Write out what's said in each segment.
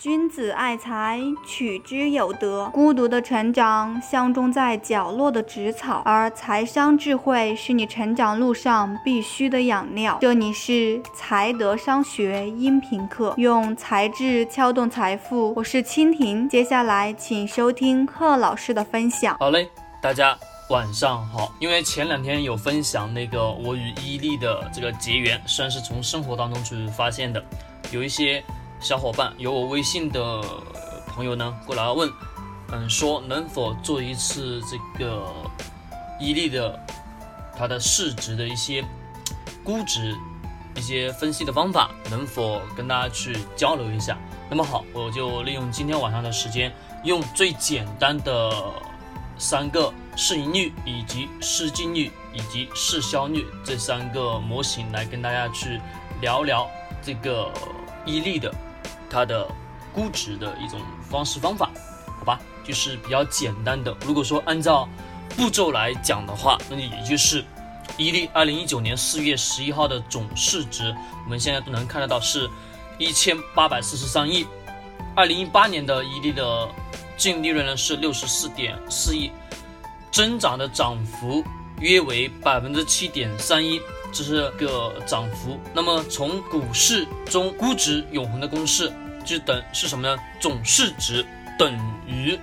君子爱财，取之有德。孤独的成长相中在角落的植草，而财商智慧是你成长路上必须的养料。这里是财德商学音频课，用才智撬动财富。我是蜻蜓，接下来请收听贺老师的分享。好嘞，大家晚上好。因为前两天有分享那个我与伊利的这个结缘，算是从生活当中去发现的，有一些。小伙伴有我微信的朋友呢，过来问，嗯，说能否做一次这个伊利的它的市值的一些估值、一些分析的方法，能否跟大家去交流一下？那么好，我就利用今天晚上的时间，用最简单的三个市盈率、以及市净率以及市销率这三个模型来跟大家去聊聊这个伊利的。它的估值的一种方式方法，好吧，就是比较简单的。如果说按照步骤来讲的话，那也就是伊利二零一九年四月十一号的总市值，我们现在都能看得到是一千八百四十三亿。二零一八年的伊利的净利润呢是六十四点四亿，增长的涨幅约为百分之七点三一。这是个涨幅。那么从股市中估值永恒的公式，就等是什么呢？总市值等于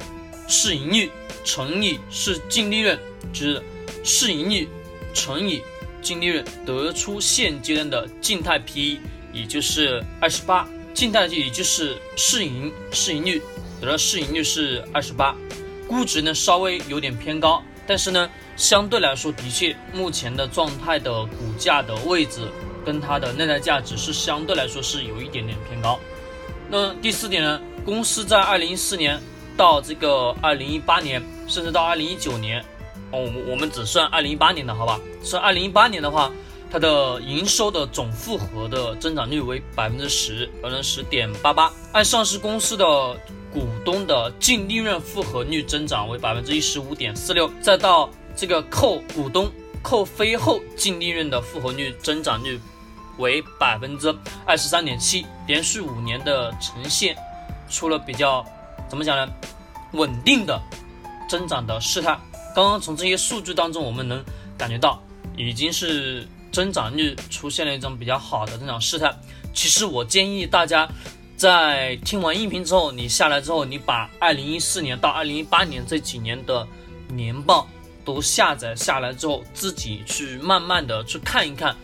市盈率乘以市净利润，就是市盈率乘以净利润，得出现阶段的静态 PE，也就是二十八。静态也就是市盈市盈率，得到市盈率是二十八，估值呢稍微有点偏高。但是呢，相对来说，的确，目前的状态的股价的位置跟它的内在价值是相对来说是有一点点偏高。那第四点呢，公司在二零一四年到这个二零一八年，甚至到二零一九年，哦，我们我们只算二零一八年的好吧？算二零一八年的话，它的营收的总复合的增长率为百分之十，百分之十点八八。按上市公司的。股东的净利润复合率增长为百分之一十五点四六，再到这个扣股东扣非后净利润的复合率增长率为百分之二十三点七，连续五年的呈现出了比较怎么讲呢？稳定的增长的势态。刚刚从这些数据当中，我们能感觉到已经是增长率出现了一种比较好的增长势态。其实我建议大家。在听完音频之后，你下来之后，你把二零一四年到二零一八年这几年的年报都下载下来之后，自己去慢慢的去看一看，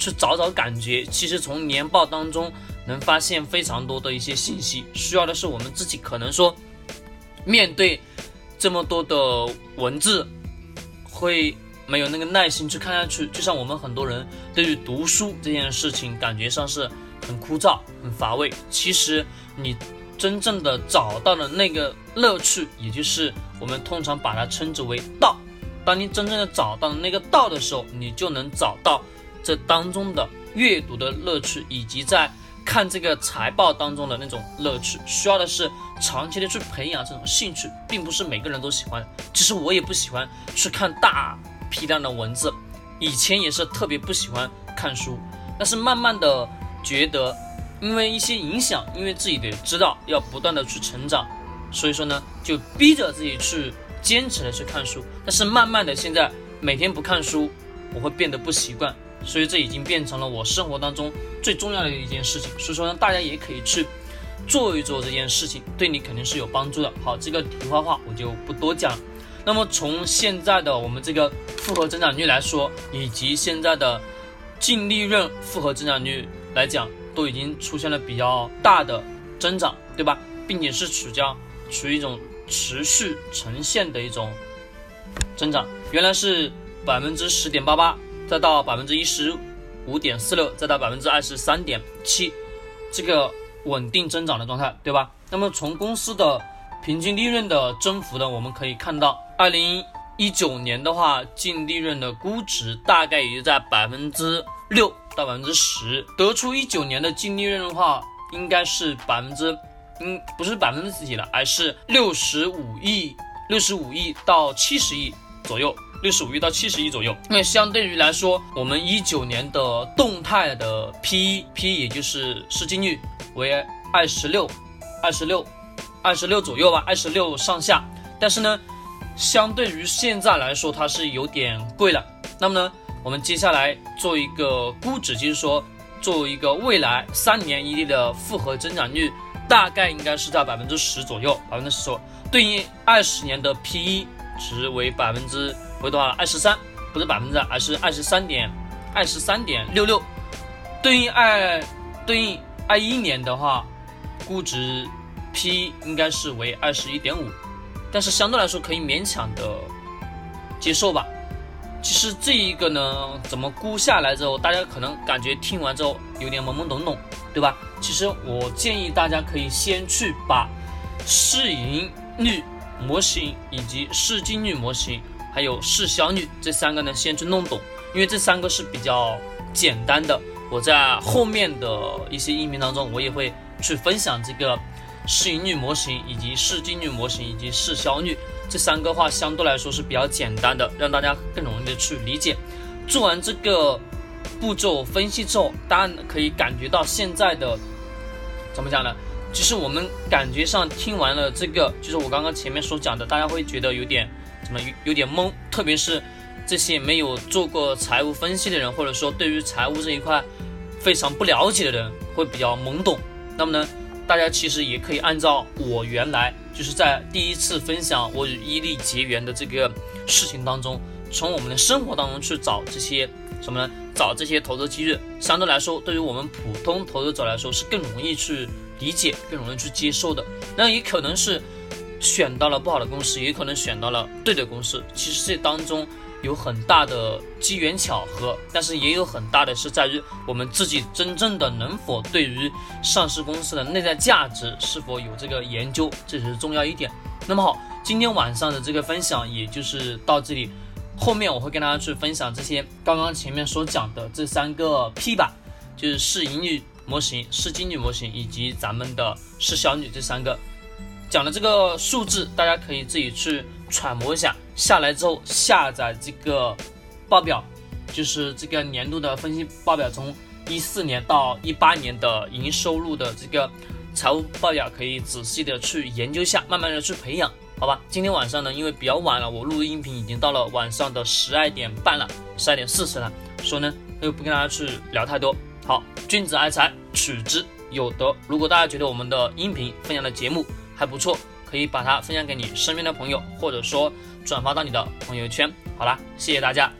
去找找感觉。其实从年报当中能发现非常多的一些信息，需要的是我们自己可能说面对这么多的文字，会没有那个耐心去看下去。就像我们很多人对于读书这件事情，感觉上是。很枯燥，很乏味。其实你真正的找到了那个乐趣，也就是我们通常把它称之为道。当你真正的找到那个道的时候，你就能找到这当中的阅读的乐趣，以及在看这个财报当中的那种乐趣。需要的是长期的去培养这种兴趣，并不是每个人都喜欢。其实我也不喜欢去看大批量的文字，以前也是特别不喜欢看书，但是慢慢的。觉得，因为一些影响，因为自己得知道要不断的去成长，所以说呢，就逼着自己去坚持的去看书。但是慢慢的，现在每天不看书，我会变得不习惯，所以这已经变成了我生活当中最重要的一件事情。所以说呢，大家也可以去做一做这件事情，对你肯定是有帮助的。好，这个题外话我就不多讲。那么从现在的我们这个复合增长率来说，以及现在的净利润复合增长率。来讲都已经出现了比较大的增长，对吧？并且是处叫处于一种持续呈现的一种增长。原来是百分之十点八八，再到百分之一十五点四六，再到百分之二十三点七，这个稳定增长的状态，对吧？那么从公司的平均利润的增幅呢，我们可以看到，二零一九年的话，净利润的估值大概也就在百分之六。到百分之十，得出一九年的净利润的话，应该是百分之，嗯，不是百分之几了，而是六十五亿，六十五亿到七十亿左右，六十五亿到七十亿左右。因为相对于来说，我们一九年的动态的 P/E，P 也就是市净率为二十六，二十六，二十六左右吧，二十六上下。但是呢，相对于现在来说，它是有点贵了。那么呢，我们接下来做一个估值，就是说，作为一个未来三年一利的复合增长率，大概应该是在百分之十左右，百分之十左右，对应二十年的 P/E 值为百分之为多少？二十三，不是百分之，而是二十三点二十三点六六，对应二对应二一年的话，估值 P 应该是为二十一点五。但是相对来说可以勉强的接受吧。其实这一个呢，怎么估下来之后，大家可能感觉听完之后有点懵懵懂懂，对吧？其实我建议大家可以先去把市盈率模型以及市净率模型还有市销率这三个呢先去弄懂，因为这三个是比较简单的。我在后面的一些音频当中，我也会去分享这个。市盈率模型以及市净率模型以及市销率这三个话相对来说是比较简单的，让大家更容易的去理解。做完这个步骤分析之后，大家可以感觉到现在的怎么讲呢？其实我们感觉上听完了这个，就是我刚刚前面所讲的，大家会觉得有点怎么有有点懵，特别是这些没有做过财务分析的人，或者说对于财务这一块非常不了解的人，会比较懵懂。那么呢？大家其实也可以按照我原来就是在第一次分享我与伊利结缘的这个事情当中，从我们的生活当中去找这些什么呢？找这些投资机遇，相对来说，对于我们普通投资者来说是更容易去理解、更容易去接受的。那也可能是选到了不好的公司，也可能选到了对的公司。其实这当中。有很大的机缘巧合，但是也有很大的是在于我们自己真正的能否对于上市公司的内在价值是否有这个研究，这是重要一点。那么好，今天晚上的这个分享也就是到这里，后面我会跟大家去分享这些刚刚前面所讲的这三个 P 吧，就是市盈率模型、市净率模型以及咱们的市销率这三个。讲的这个数字，大家可以自己去揣摩一下。下来之后，下载这个报表，就是这个年度的分析报表，从一四年到一八年的营收入的这个财务报表，可以仔细的去研究一下，慢慢的去培养，好吧？今天晚上呢，因为比较晚了，我录的音频已经到了晚上的十二点半了，十二点四十了，所以呢，就不跟大家去聊太多。好，君子爱财，取之有德。如果大家觉得我们的音频分享的节目，还不错，可以把它分享给你身边的朋友，或者说转发到你的朋友圈。好啦，谢谢大家。